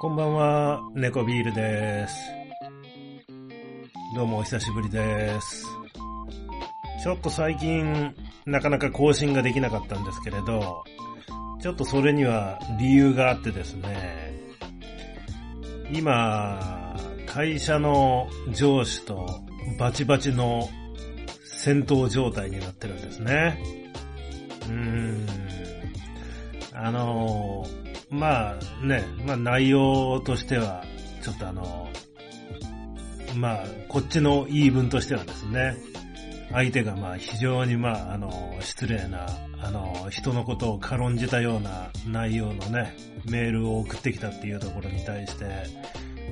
こんばんは、猫ビールです。どうもお久しぶりです。ちょっと最近、なかなか更新ができなかったんですけれど、ちょっとそれには理由があってですね、今、会社の上司とバチバチの戦闘状態になってるんですね。うーん。あの、まあね、まあ内容としては、ちょっとあの、まあ、こっちの言い分としてはですね、相手がまあ非常にまあ、あの、失礼な、あの、人のことを軽んじたような内容のね、メールを送ってきたっていうところに対して、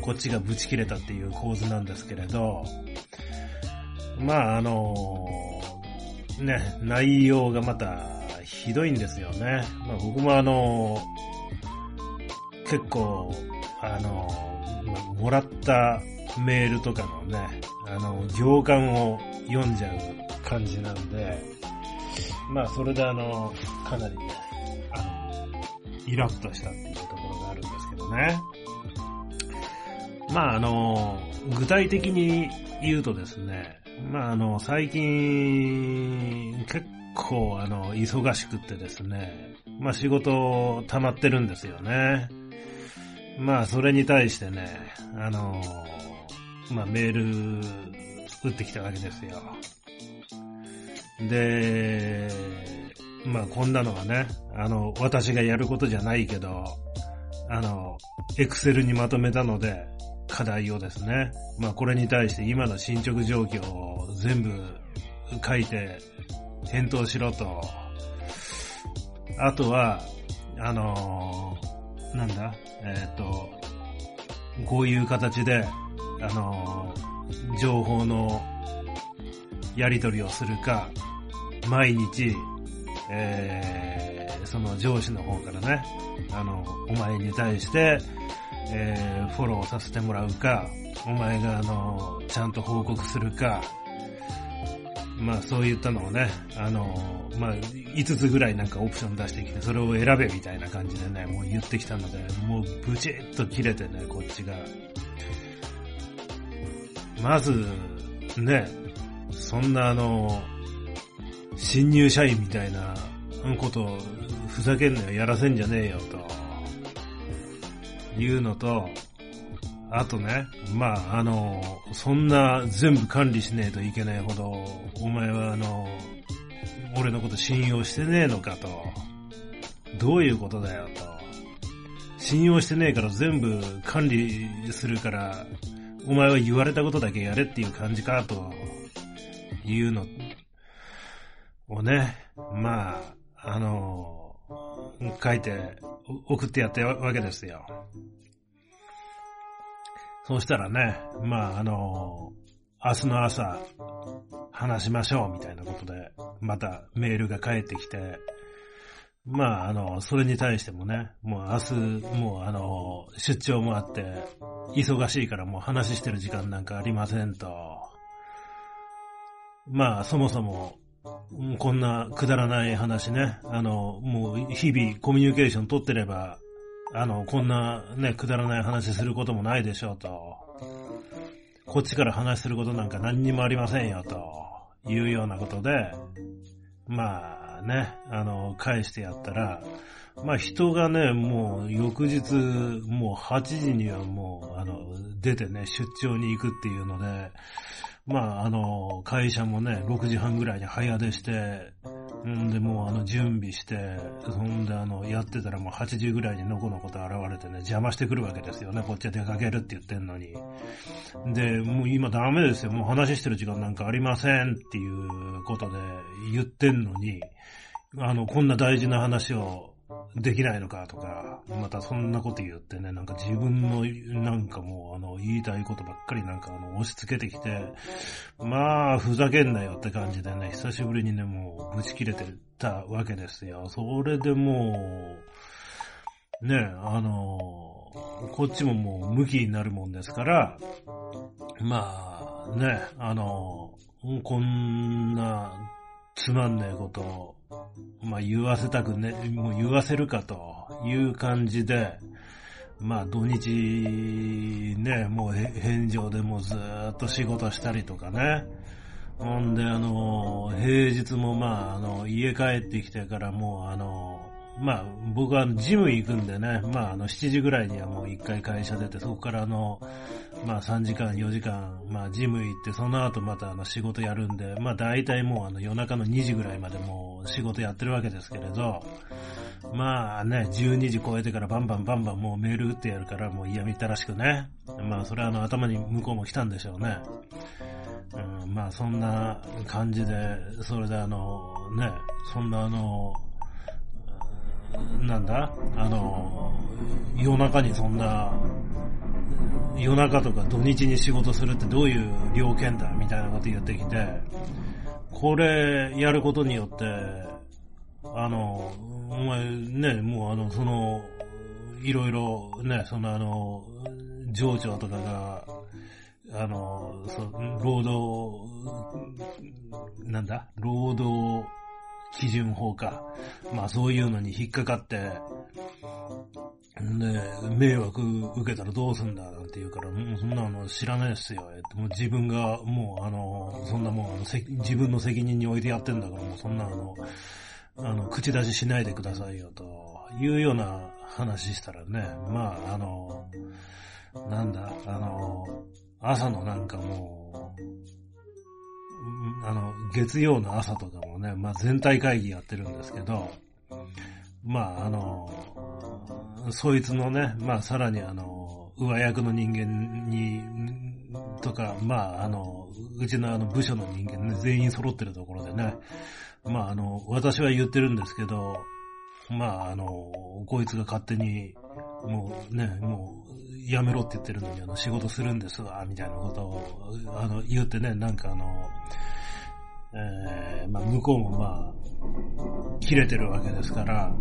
こっちがブチ切れたっていう構図なんですけれど、まああの、ね、内容がまたひどいんですよね。まあ僕もあの、結構、あの、まあもらったメールとかのね、あの、行間を読んじゃう感じなんで、まあそれであの、かなりね、あの、イラッとしたっていうところがあるんですけどね。まああの、具体的に言うとですね、まああの、最近、結構あの、忙しくってですね、まあ仕事溜まってるんですよね。まあそれに対してね、あの、まあメール打ってきたわけですよ。で、まあこんなのはね、あの、私がやることじゃないけど、あの、エクセルにまとめたので、課題をですね、まあこれに対して今の進捗状況を全部書いて返答しろと。あとは、あのなんだ、えっ、と、こういう形で、あの情報のやり取りをするか、毎日、えー、その上司の方からね、あの、お前に対して、えー、フォローさせてもらうか、お前があの、ちゃんと報告するか、まあそういったのをね、あの、まあ5つぐらいなんかオプション出してきて、それを選べみたいな感じでね、もう言ってきたので、もうブチッと切れてね、こっちが。まず、ね、そんなあの、新入社員みたいなことをふざけんなよ、やらせんじゃねえよ、というのと、あとね、まあ、あの、そんな全部管理しねえといけないほど、お前はあの、俺のこと信用してねえのかと。どういうことだよと。信用してねえから全部管理するから、お前は言われたことだけやれっていう感じかというのをね、まあ、あの、書いて送ってやったわけですよ。そうしたらね、まああの、明日の朝話しましょうみたいなことで、またメールが返ってきて、まああの、それに対してもね、もう明日、もうあの、出張もあって、忙しいからもう話してる時間なんかありませんと。まあそもそも、こんなくだらない話ね、あの、もう日々コミュニケーション取ってれば、あの、こんなね、くだらない話することもないでしょうと。こっちから話することなんか何にもありませんよというようなことで、まあね、あの、返してやったら、まあ人がね、もう翌日、もう8時にはもう、あの、出てね、出張に行くっていうので、まああの、会社もね、6時半ぐらいに早出して、んで、もうあの、準備して、そんであの、やってたらもう8時ぐらいにのこのこと現れてね、邪魔してくるわけですよね。こっちは出かけるって言ってんのに。で、もう今ダメですよ。もう話してる時間なんかありませんっていうことで言ってんのに、あの、こんな大事な話をできないのかとか、またそんなこと言ってね、なんか自分のなんかもうあの言いたいことばっかりなんかあの押し付けてきて、まあふざけんなよって感じでね、久しぶりにね、もうぶち切れてたわけですよ。それでもう、ね、あの、こっちももう向きになるもんですから、まあね、あの、こんなつまんねえことをまあ言わせたくね、もう言わせるかという感じで、まあ土日ね、もう返上でもずっと仕事したりとかね。ほんであの、平日もまああの、家帰ってきてからもうあの、まあ、僕はジム行くんでね、まあ、あの、7時ぐらいにはもう一回会社出て、そこからあの、まあ、3時間、4時間、まあ、ジム行って、その後またあの、仕事やるんで、まあ、大体もうあの、夜中の2時ぐらいまでもう仕事やってるわけですけれど、まあね、12時超えてからバンバンバンバンもうメール打ってやるから、もう嫌みったらしくね。まあ、それはあの、頭に向こうも来たんでしょうね。うん、まあ、そんな感じで、それであの、ね、そんなあの、なんだ？あの、夜中にそんな、夜中とか土日に仕事するってどういう条件だみたいなこと言ってきて、これやることによって、あの、お前ね、もうあの、その、いろいろね、そのあの、情緒とかが、あの、そ労働、なんだ？労働基準法か。まあそういうのに引っかかって、で、迷惑受けたらどうすんだなんて言うから、もうそんなの知らないですよ。もう自分が、もうあの、そんなもん、自分の責任に置いてやってんだから、もうそんなあの、あの、口出ししないでくださいよ、というような話したらね、まあ、あの、なんだ、あの、朝のなんかもう、あの、月曜の朝とかもね、まあ全体会議やってるんですけど、まああの、そいつのね、まあさらにあの、上役の人間に、とか、まああの、うちのあの部署の人間、ね、全員揃ってるところでね、まああの、私は言ってるんですけど、まああの、こいつが勝手に、もうね、もうう、やめろって言ってるのに、あの、仕事するんですわ、みたいなことを、あの、言ってね、なんかあの、えー、まあ、向こうもまあ、切れてるわけですから、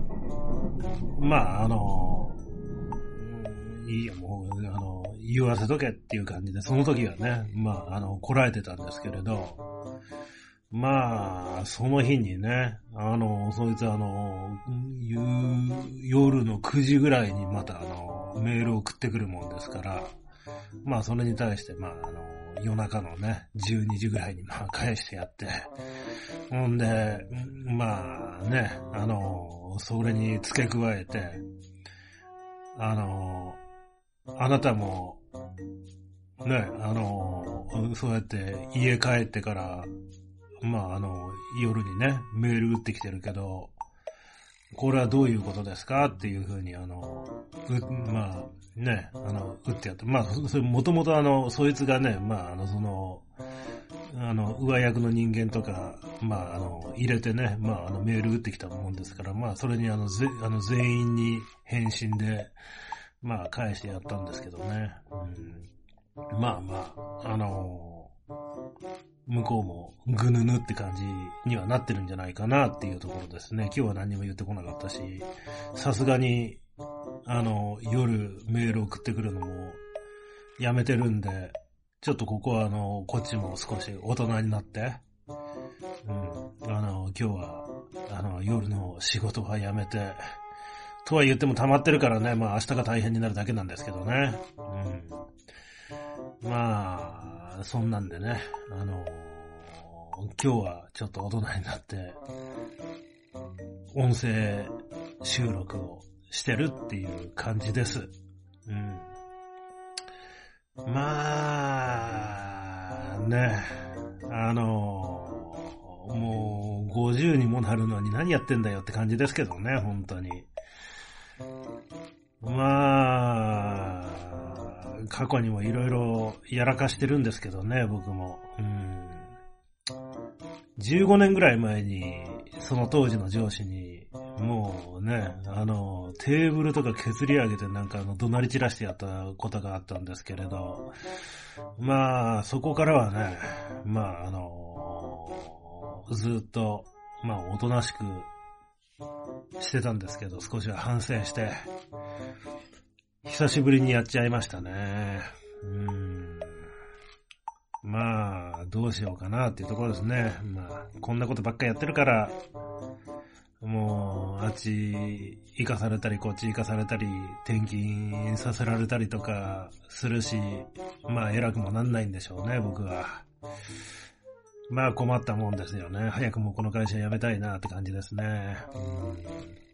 まあ、あの、いいよ、もう、あの、言わせとけっていう感じで、その時はね、まあ、あの、こらえてたんですけれど、まあ、その日にね、あの、そいつあの、夜の9時ぐらいにまたあの、メールを送ってくるもんですから、まあ、それに対して、まあ、あの、夜中のね、12時ぐらいにまあ返してやって、ほんで、まあね、あの、それに付け加えて、あの、あなたも、ね、あの、そうやって家帰ってから、まああの、夜にね、メール打ってきてるけど、これはどういうことですかっていうふうに、あの、まあ、ね、あの、打ってやって、まあ、それもともとあの、そいつがね、まあ、あの、その、あの、上役の人間とか、まあ、あの、入れてね、まあ、あの、メール打ってきたもんですから、まあ、それにあの、ぜ、あの、全員に返信で、まあ、返してやったんですけどね。うん、まあまあ、あの向こうもぐぬぬって感じにはなってるんじゃないかなっていうところですね。今日は何も言ってこなかったし、さすがに、あの、夜メール送ってくるのもやめてるんで、ちょっとここはあの、こっちも少し大人になって、うん、あの、今日は、あの、夜の仕事はやめて、とは言っても溜まってるからね、まあ明日が大変になるだけなんですけどね。うん。まあ、そんなんでね、あの今日はちょっと大人になって、音声収録をしてるっていう感じです。うん。まあ、ね、あのもう50にもなるのに何やってんだよって感じですけどね、本当に。まあ、過去にもいろいろやらかしてるんですけどね、僕も。うん。15年ぐらい前に、その当時の上司に、もうね、あの、テーブルとか削り上げてなんかあの、怒鳴り散らしてやったことがあったんですけれど、まあ、そこからはね、まあ、あの、ずっと、まあ、おとなしくしてたんですけど、少しは反省して、久しぶりにやっちゃいましたね。うん。まあ、どうしようかなっていうところですね。まあ、こんなことばっかやってるから、もう、あっち行かされたり、こっち行かされたり、転勤させられたりとかするし、まあ偉くもなんないんでしょうね、僕は。まあ困ったもんですよね。早くもこの会社辞めたいなって感じですね。うん、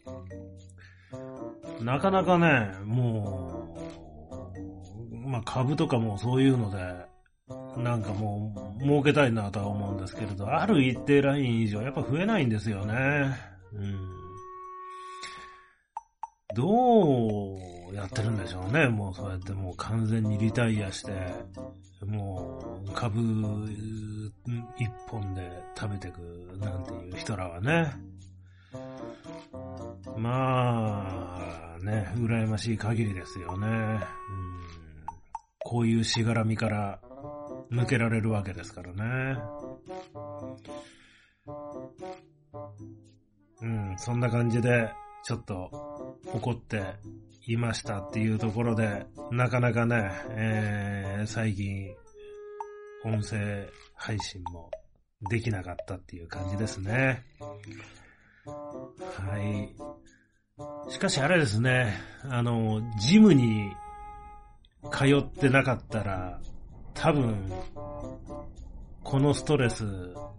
なかなかね、もう、まあ株とかもそういうので、なんかもう儲けたいなとは思うんですけれど、ある一定ライン以上やっぱ増えないんですよね。うん。どうやってるんでしょうね。もうそうやってもう完全にリタイアして、もう株一本で食べてくなんていう人らはね。まあ、ね、羨ましい限りですよね。うん、こういうしがらみから抜けられるわけですからね。うん、そんな感じで、ちょっと怒っていましたっていうところで、なかなかね、えー、最近、音声配信もできなかったっていう感じですね。はい。しかしあれですね、あの、ジムに通ってなかったら、多分、このストレス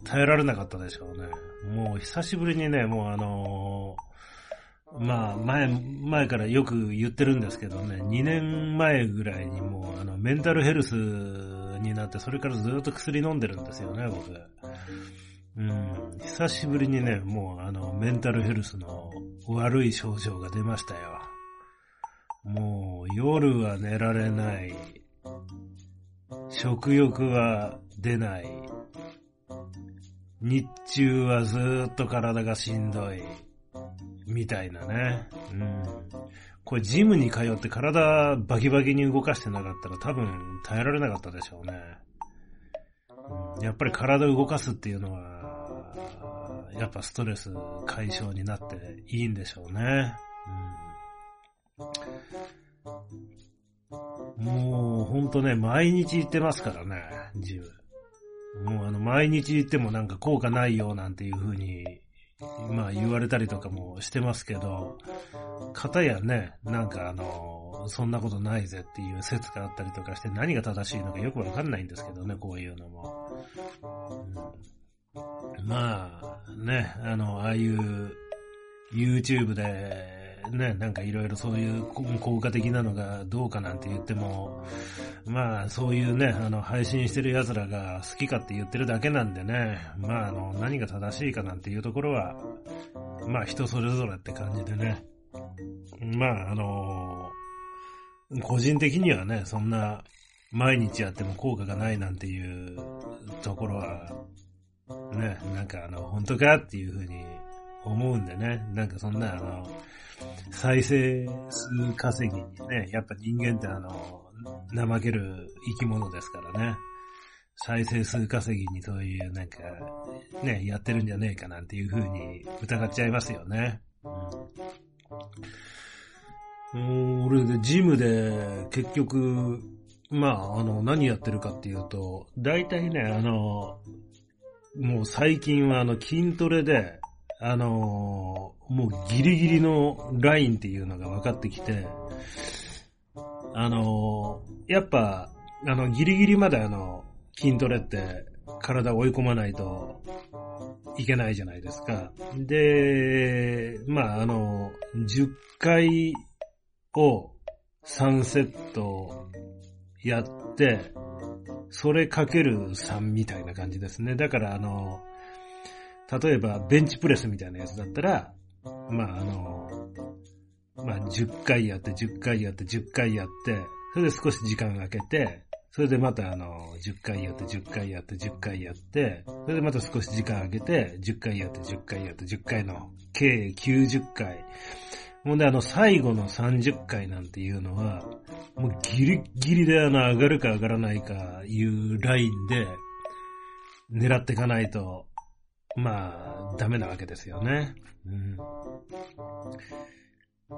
耐えられなかったでしょうね。もう久しぶりにね、もうあのー、まあ前、前からよく言ってるんですけどね、2年前ぐらいにもうあのメンタルヘルスになって、それからずっと薬飲んでるんですよね、僕。うん、久しぶりにね、もうあのメンタルヘルスの悪い症状が出ましたよ。もう夜は寝られない。食欲は出ない。日中はずーっと体がしんどい。みたいなね。うん。これジムに通って体バキバキに動かしてなかったら多分耐えられなかったでしょうね。やっぱり体を動かすっていうのは、やっぱストレス解消になっていいんでしょうね。うん、もうほんとね、毎日行ってますからね、ジム。もうあの、毎日言ってもなんか効果ないよなんていう風に、まあ言われたりとかもしてますけど、方やね、なんかあの、そんなことないぜっていう説があったりとかして何が正しいのかよくわかんないんですけどね、こういうのも。まあ、ね、あの、ああいう YouTube でね、なんかいろいろそういう効果的なのがどうかなんて言っても、まあそういうね、あの配信してる奴らが好きかって言ってるだけなんでね、まああの何が正しいかなんていうところは、まあ人それぞれって感じでね、まああの、個人的にはね、そんな毎日やっても効果がないなんていうところは、ね、なんかあの、本当かっていうふうに思うんでね、なんかそんなあの、再生数稼ぎにね、やっぱ人間ってあの、怠ける生き物ですからね。再生数稼ぎにそういうなんか、ね、やってるんじゃねえかなんていう風に疑っちゃいますよね。うん、俺でジムで結局、まあ、あの、何やってるかっていうと、大体ね、あの、もう最近はあの筋トレで、あのー、もうギリギリのラインっていうのが分かってきて、あのー、やっぱ、あの、ギリギリまであの、筋トレって体を追い込まないといけないじゃないですか。で、まあ、あの、10回を3セットやって、それかける3みたいな感じですね。だからあの、例えばベンチプレスみたいなやつだったら、まああの、まあ10回やって10回やって10回やって、それで少し時間空けて、それでまたあの、10回やって10回やって10回やって、それでまた少し時間空けて、10回やって10回やって10回の計90回。ほんであの最後の30回なんていうのは、もうギリギリであの上がるか上がらないかいうラインで狙っていかないとまあ、ダメなわけですよね。うん。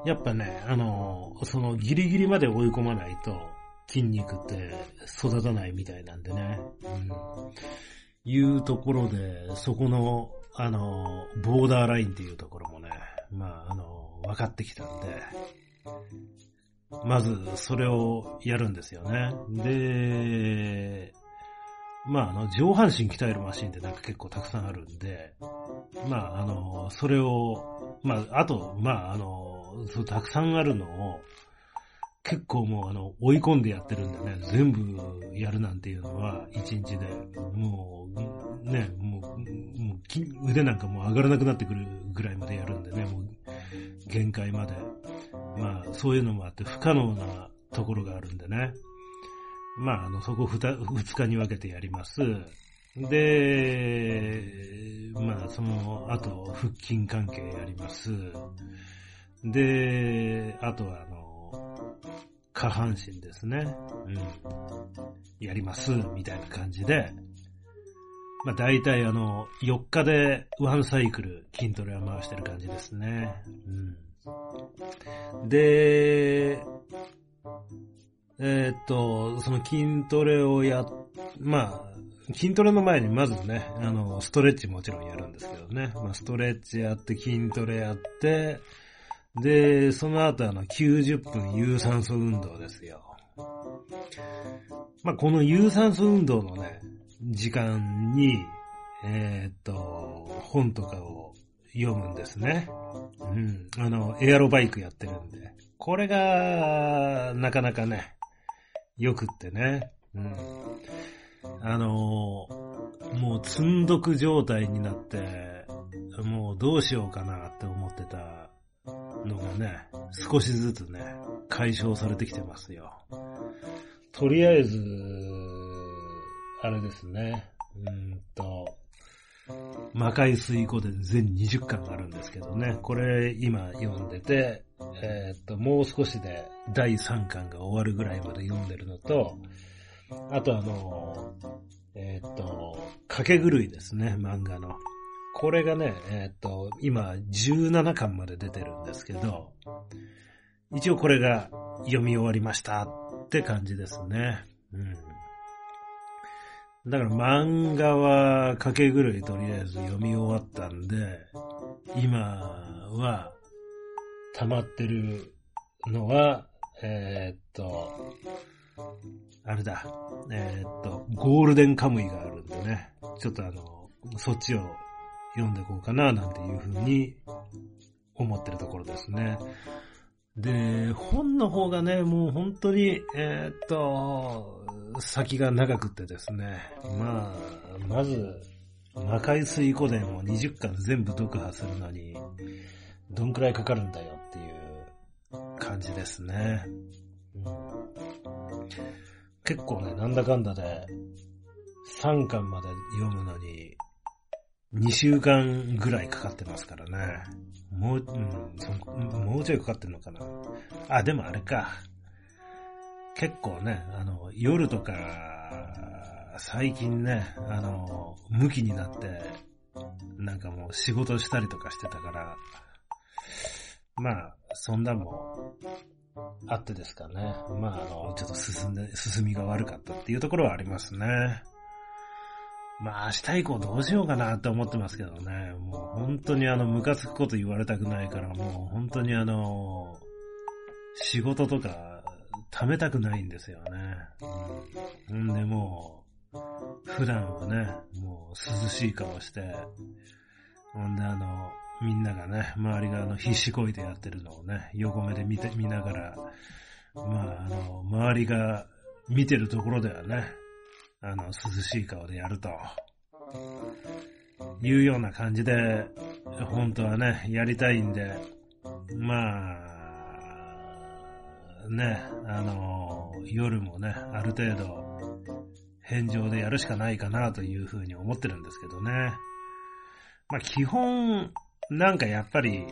やっぱね、あの、そのギリギリまで追い込まないと筋肉って育たないみたいなんでね。うん。いうところで、そこのあの、ボーダーラインっていうところもね、まあ、あの、分かってきたんで、まず、それをやるんですよね。で、まあ、あの、上半身鍛えるマシンってなんか結構たくさんあるんで、まあ、あの、それを、まあ、あと、まあ、あの、そうたくさんあるのを、結構もうあの、追い込んでやってるんでね、全部やるなんていうのは、一日で、もう、ね、もう、もう腕なんかもう上がらなくなってくるぐらいまでやるんでね、もう、限界まで。まあ、そういうのもあって不可能なところがあるんでね。まあ、あの、そこ二日に分けてやります。で、まあ、その後、腹筋関係やります。で、あとは、あの、下半身ですね。うん。やります、みたいな感じで、まあ大体あの、4日でワンサイクル筋トレは回してる感じですね。うん。で、えー、っと、その筋トレをや、まあ、筋トレの前にまずね、あの、ストレッチもちろんやるんですけどね。まあ、ストレッチやって筋トレやって、で、その後あの、90分有酸素運動ですよ。まあ、この有酸素運動のね、時間に、えー、っと、本とかを読むんですね。うん。あの、エアロバイクやってるんで。これが、なかなかね、よくってね。うん。あの、もう積んどく状態になって、もうどうしようかなって思ってたのがね、少しずつね、解消されてきてますよ。とりあえず、あれですね、うんと、魔界水湖伝全20巻があるんですけどね、これ今読んでて、えー、っと、もう少しで第3巻が終わるぐらいまで読んでるのと、あとあの、えー、っと、掛け狂いですね、漫画の。これがね、えー、っと、今17巻まで出てるんですけど、一応これが読み終わりましたって感じですね。うん。だから漫画は掛け狂いとりあえず読み終わったんで、今は溜まってるのは、えー、っと、あれだ、えー、っと、ゴールデンカムイがあるんでね、ちょっとあの、そっちを読んでいこうかな、なんていうふうに思ってるところですね。で、本の方がね、もう本当に、えー、っと、先が長くってですね、まあ、まず、魔界水湖伝を20巻全部読破するのに、どんくらいかかるんだよっていう感じですね。うん、結構ね、なんだかんだで、3巻まで読むのに、2週間ぐらいかかってますからね。もう、うん、そもうちょいかかってんのかな。あ、でもあれか。結構ね、あの、夜とか、最近ね、あの、向きになって、なんかもう仕事したりとかしてたから、まあ、そんなもあってですかね。まあ、あの、ちょっと進んで、進みが悪かったっていうところはありますね。まあ、明日以降どうしようかなって思ってますけどね。もう本当にあの、ムカつくこと言われたくないから、もう本当にあの、仕事とか、貯めたくないんですよね。うん。んでもう、普段はね、もう涼しい顔して、ほんであの、みんながね、周りがあの、必死こいてやってるのをね、横目で見て、見ながら、まあ、あの、周りが見てるところではね、あの、涼しい顔でやると、いうような感じで、本当はね、やりたいんで、まあ、ね、あの、夜もね、ある程度、返上でやるしかないかなというふうに思ってるんですけどね。まあ基本、なんかやっぱり、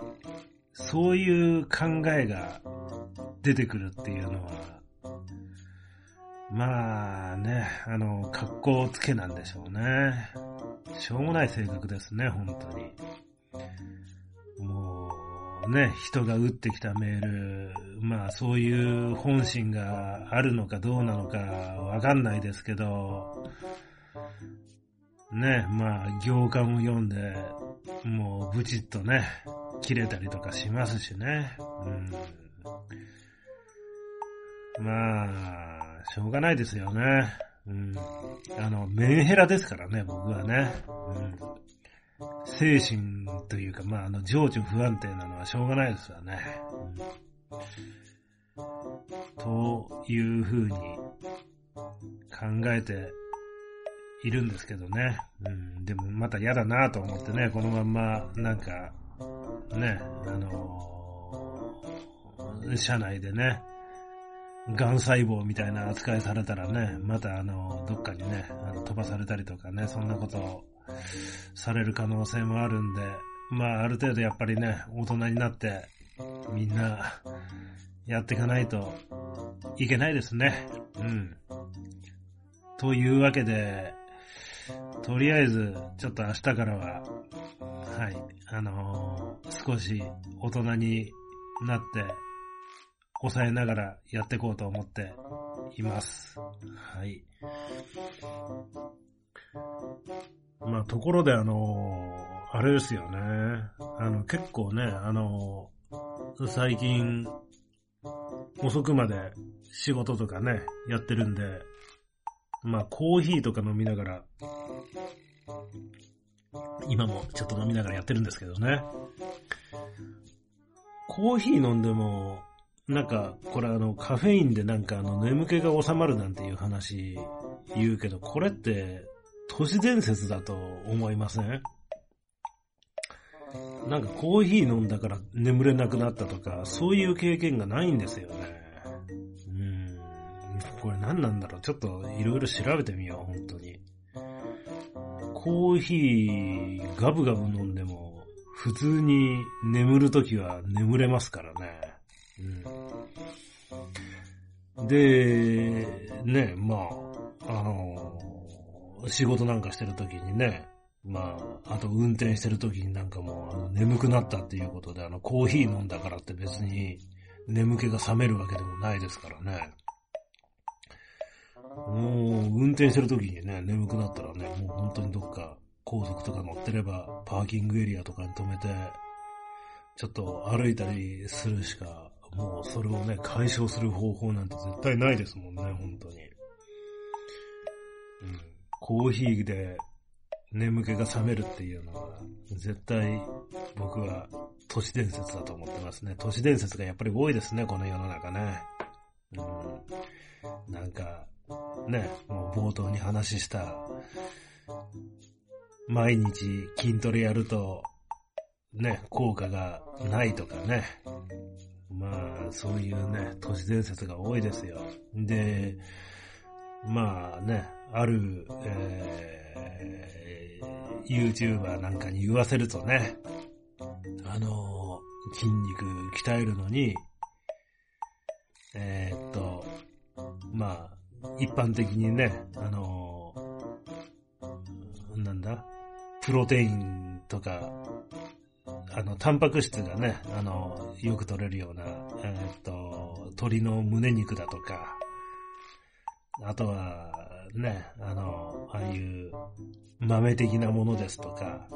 そういう考えが出てくるっていうのは、まあね、あの、格好つけなんでしょうね。しょうもない性格ですね、本当に。もう、ね、人が打ってきたメール、まあそういう本心があるのかどうなのかわかんないですけど、ね、まあ行間を読んで、もうブチッとね、切れたりとかしますしね。うん、まあ、しょうがないですよね。うん、あの、メンヘラですからね、僕はね。うん、精神というか、まあ、あの、情緒不安定なのはしょうがないですよね。うん、というふうに考えているんですけどね。うん、でもまた嫌だなと思ってね、このまんま、なんか、ね、あのー、社内でね、癌細胞みたいな扱いされたらね、またあの、どっかにね、あの飛ばされたりとかね、そんなことをされる可能性もあるんで、まあある程度やっぱりね、大人になって、みんな、やっていかないといけないですね。うん。というわけで、とりあえず、ちょっと明日からは、はい、あのー、少し大人になって、抑えながらやっていこうと思っています。はい。まあ、ところであの、あれですよね。あの、結構ね、あの、最近、遅くまで仕事とかね、やってるんで、まあ、コーヒーとか飲みながら、今もちょっと飲みながらやってるんですけどね。コーヒー飲んでも、なんか、これあの、カフェインでなんかあの、眠気が収まるなんていう話言うけど、これって、都市伝説だと思いません？なんかコーヒー飲んだから眠れなくなったとか、そういう経験がないんですよね。うんこれ何なんだろう？ちょっといろいろ調べてみよう、本当に。コーヒーガブガブ飲んでも、普通に眠るときは眠れますからね。うん。で、ね、まあ、あの、仕事なんかしてるときにね、まあ、あと運転してるときになんかもう、眠くなったっていうことで、あの、コーヒー飲んだからって別に眠気が覚めるわけでもないですからね。もう、運転してる時にね、眠くなったらね、もう本当にどっか高速とか乗ってれば、パーキングエリアとかに止めて、ちょっと歩いたりするしか、もうそれをね、解消する方法なんて絶対ないですもんね、本当に。うん。コーヒーで眠気が覚めるっていうのは、絶対僕は都市伝説だと思ってますね。都市伝説がやっぱり多いですね、この世の中ね。うん。なんか、ね、もう冒頭に話した、毎日筋トレやると、ね、効果がないとかね。まあ、そういうね、都市伝説が多いですよ。で、まあね、ある、えー、YouTuber なんかに言わせるとね、あの、筋肉鍛えるのに、えー、っと、まあ、一般的にね、あの、なんだ、プロテインとか、あの、タンパク質がね、あの、よく取れるような、えー、っと、鶏の胸肉だとか、あとは、ね、あの、ああいう豆的なものですとか、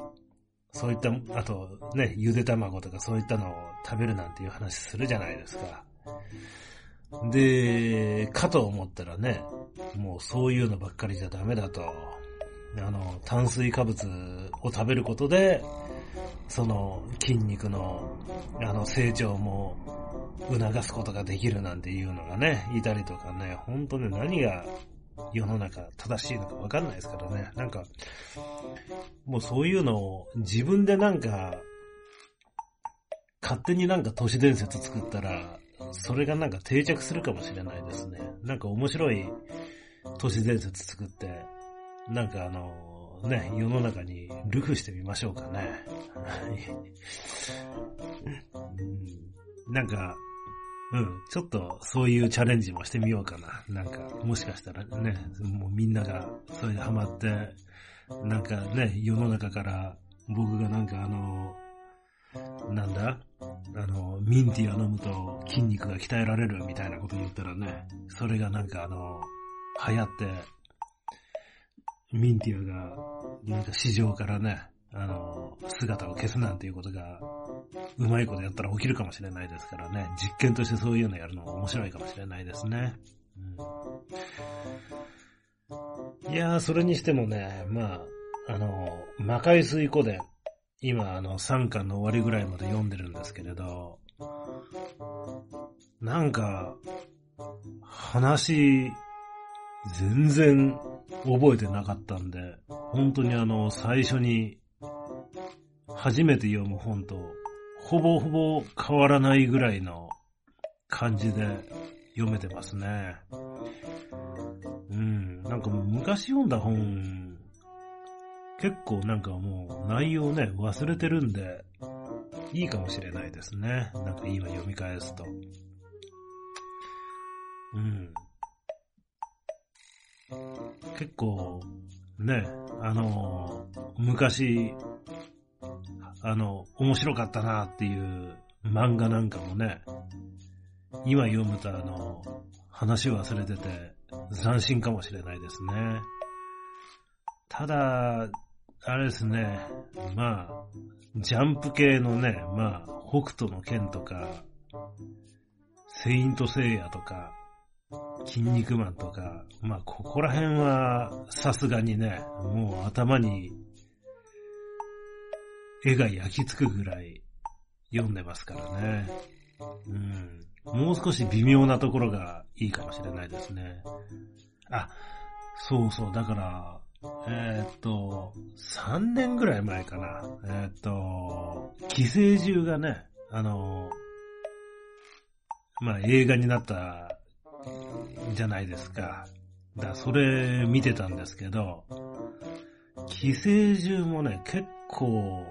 そういった、あとね、ゆで卵とかそういったのを食べるなんていう話するじゃないですか。で、かと思ったらね、もうそういうのばっかりじゃダメだと。あの、炭水化物を食べることで、その筋肉の、あの、成長も促すことができるなんていうのがね、いたりとかね、本当ね、何が世の中正しいのかわかんないですからね。なんか、もうそういうのを自分でなんか、勝手になんか都市伝説作ったら、それがなんか定着するかもしれないですね。なんか面白い都市伝説作って、なんかあの、ね、世の中にルフしてみましょうかね。なんか、うん、ちょっとそういうチャレンジもしてみようかな。なんか、もしかしたらね、もうみんながそれでハマって、なんかね、世の中から僕がなんかあの、なんだ？あの、ミンティア飲むと筋肉が鍛えられるみたいなこと言ったらね、それがなんかあの、流行って、ミンティアが、なんか市場からね、あの、姿を消すなんていうことが、うまいことやったら起きるかもしれないですからね、実験としてそういうのやるのも面白いかもしれないですね。うん、いやー、それにしてもね、まあ、あの、魔界水湖伝、今、あの、3巻の終わりぐらいまで読んでるんですけれど、なんか、話、全然覚えてなかったんで、本当にあの、最初に、初めて読む本と、ほぼほぼ変わらないぐらいの感じで読めてますね。うん、なんかもう昔読んだ本、結構なんかもう内容ね、忘れてるんで、いいかもしれないですね。なんか今読み返すと。うん。結構、ね、あの、昔、あの、面白かったなっていう漫画なんかもね、今読むとあの、話忘れてて斬新かもしれないですね。ただ、あれですね、まあ、ジャンプ系のね、まあ、北斗の剣とか、セイントセイヤとか、筋肉マンとか、まあ、ここら辺は、さすがにね、もう頭に、絵が焼き付くぐらい読んでますからね。うん。もう少し微妙なところがいいかもしれないですね。あ、そうそう、だから、えー、っと、3年ぐらい前かな。えー、っと、寄生獣がね、あの、まあ、映画になったじゃないですか。だかそれ見てたんですけど、寄生獣もね、結構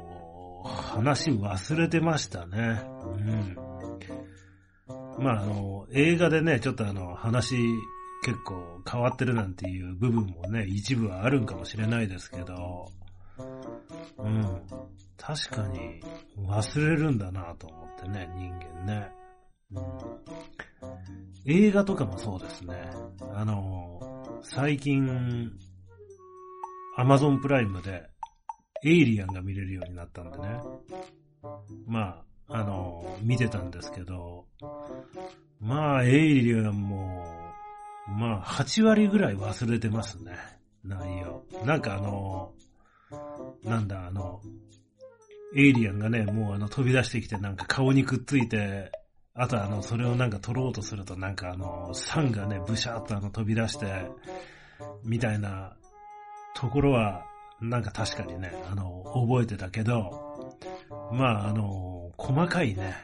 話忘れてましたね。うん。まあ、あの、映画でね、ちょっとあの、話結構変わってるなんていう部分もね、一部はあるんかもしれないですけど、うん。確かに忘れるんだなと思ってね、人間ね。うん、映画とかもそうですね。あの、最近、アマゾンプライムで、エイリアンが見れるようになったんでね。まあ、あの、見てたんですけど、まあ、エイリアンも、まあ、8割ぐらい忘れてますね。内容。なんかあの、なんだ、あの、エイリアンがね、もうあの飛び出してきてなんか顔にくっついて、あとあの、それをなんか取ろうとするとなんかあの、酸がね、ブシャーっとあの飛び出して、みたいなところは、なんか確かにね、あの、覚えてたけど、まああの、細かいね、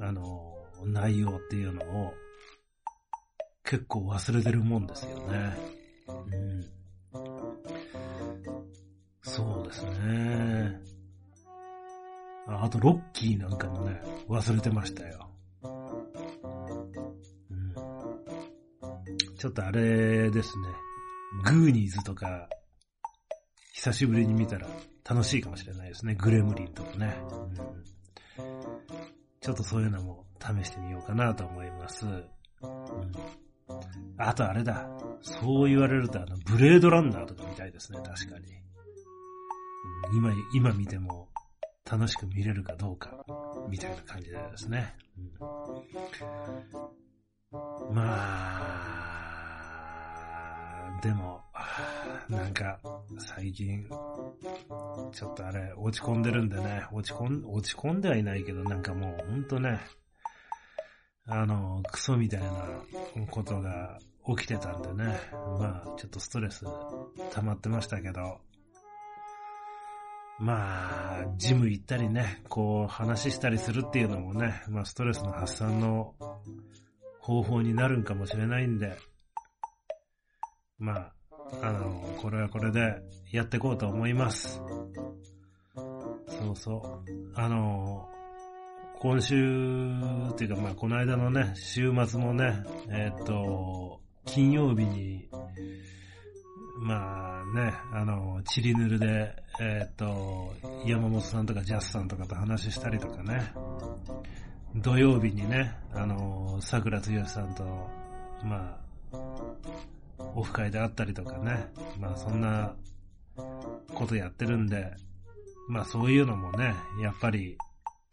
あの、内容っていうのを、結構忘れてるもんですよね。うん。そうですね。ああと、ロッキーなんかもね、忘れてましたよ。ちょっとあれですね。グーニーズとか、久しぶりに見たら楽しいかもしれないですね。グレムリンとかね。うん、ちょっとそういうのも試してみようかなと思います。うんあとあれだ。そう言われるとあの、ブレードランナーとか見たいですね、確かに。今、今見ても楽しく見れるかどうか、みたいな感じでですね。うん、まあ、でも、なんか、最近、ちょっとあれ、落ち込んでるんでね、落ち込ん、落ち込んではいないけど、なんかもう、ほんとね、あの、クソみたいなことが起きてたんでね。まあ、ちょっとストレス溜まってましたけど。まあ、ジム行ったりね、こう話したりするっていうのもね、まあストレスの発散の方法になるんかもしれないんで、まあ、あの、これはこれでやっていこうと思います。そうそう。あの、今週、っていうかまあこの間のね、週末もね、えっ、ー、と、金曜日に、まあね、あの、チリヌルで、えっ、ー、と、山本さんとかジャスさんとかと話したりとかね、土曜日にね、あの、桜剛さんと、まあ、オフ会であったりとかね、まあそんなことやってるんで、まあそういうのもね、やっぱり、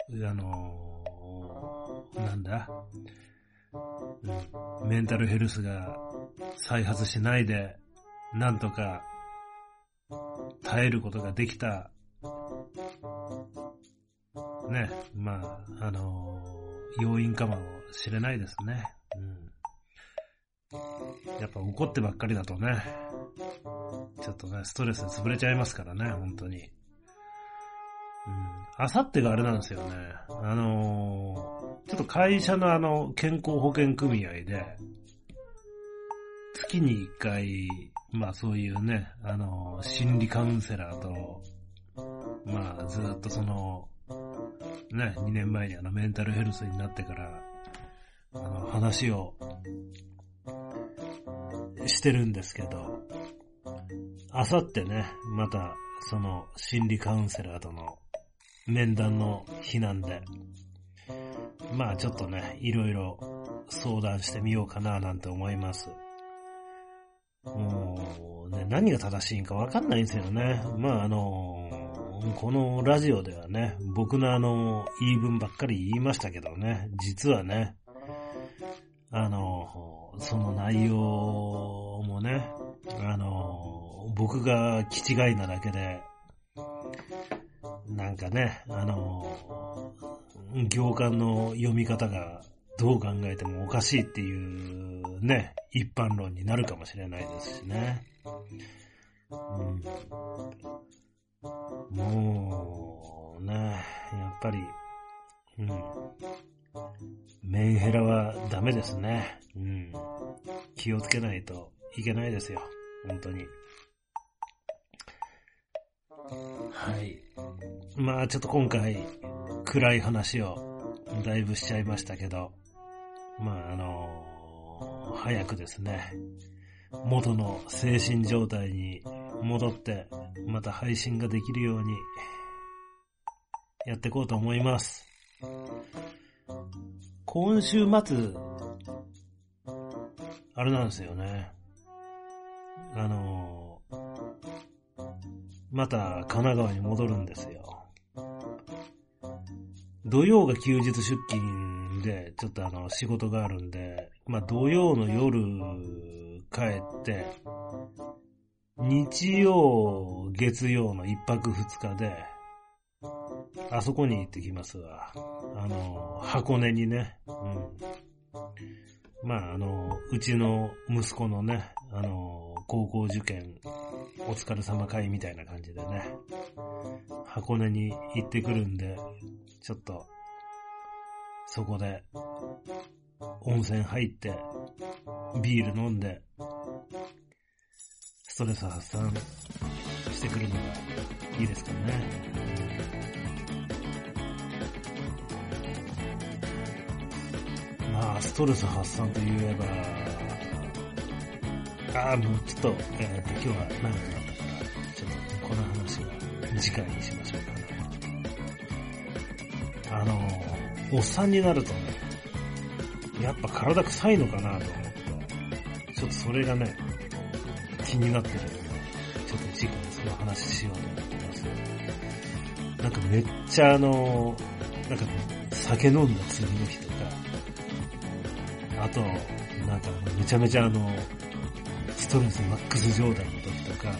あのー、なんだ、うん、メンタルヘルスが再発しないで、なんとか耐えることができた、ね、まあ、あのー、要因かもしれないですね。うん。やっぱ怒ってばっかりだとね、ちょっとね、ストレスで潰れちゃいますからね、本当に。うん。あさってがあれなんですよね。あのー、ちょっと会社のあの、健康保険組合で、月に一回、まあそういうね、あのー、心理カウンセラーと、まあずっとその、ね、2年前にあのメンタルヘルスになってから、あの話をしてるんですけど、あさってね、またその心理カウンセラーとの面談の日なんで、まあちょっとね、いろいろ相談してみようかななんて思います。もうね、何が正しいんかわかんないんですよね。まああの、このラジオではね、僕のあの、言い分ばっかり言いましたけどね、実はね、あの、その内容もね、あの、僕が気違いなだけで、なんかね、あの、行間の読み方がどう考えてもおかしいっていうね、一般論になるかもしれないですしね。うん、もう、ね、やっぱり、うん。メンヘラはダメですね。うん。気をつけないといけないですよ。本当に。はい。まあちょっと今回、暗い話をだいぶしちゃいましたけど、まああのー、早くですね、元の精神状態に戻って、また配信ができるように、やっていこうと思います。今週末、あれなんですよね。あのまた神奈川に戻るんですよ。土曜が休日出勤で、ちょっとあの、仕事があるんで、まあ土曜の夜帰って、日曜、月曜の一泊二日で、あそこに行ってきますわ。あの、箱根にね。うん。まあ、あの、うちの息子のね、あの、高校受験、お疲れ様会みたいな感じでね、箱根に行ってくるんで、ちょっと、そこで、温泉入って、ビール飲んで、ストレス発散してくるのがいいですかね。あ、ストレス発散といえば、ああ、もうちょっと、えー、今日は長くなったから、ちょっとこの話は次回にしましょうかな。あの、おっさんになるとね、やっぱ体臭いのかなと思って、ちょっとそれがね、気になってるので、ちょっと次回その話しようと思ってます。なんかめっちゃあの、なんかね酒飲んだ次の日と、と、なんかめちゃめちゃあの、ストレスマックス状態の時とか、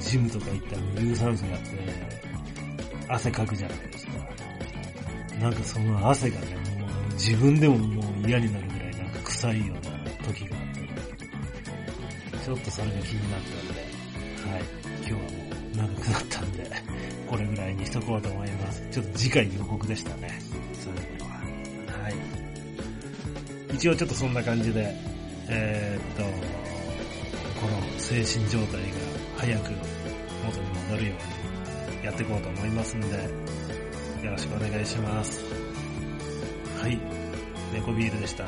ジムとか行ったら有酸素やって、汗かくじゃないですか。なんかその汗がね、もう自分でももう嫌になるぐらいなんか臭いような時があって、ちょっとそれが気になったんで、はい、今日はもう長くなったんで、これぐらいにしとこうと思います。ちょっと次回予告でしたね。それでは。はい。一応ちょっとそんな感じで、えー、っと、この精神状態が早く元に戻るようにやっていこうと思いますんで、よろしくお願いします。はい。猫ビールでした。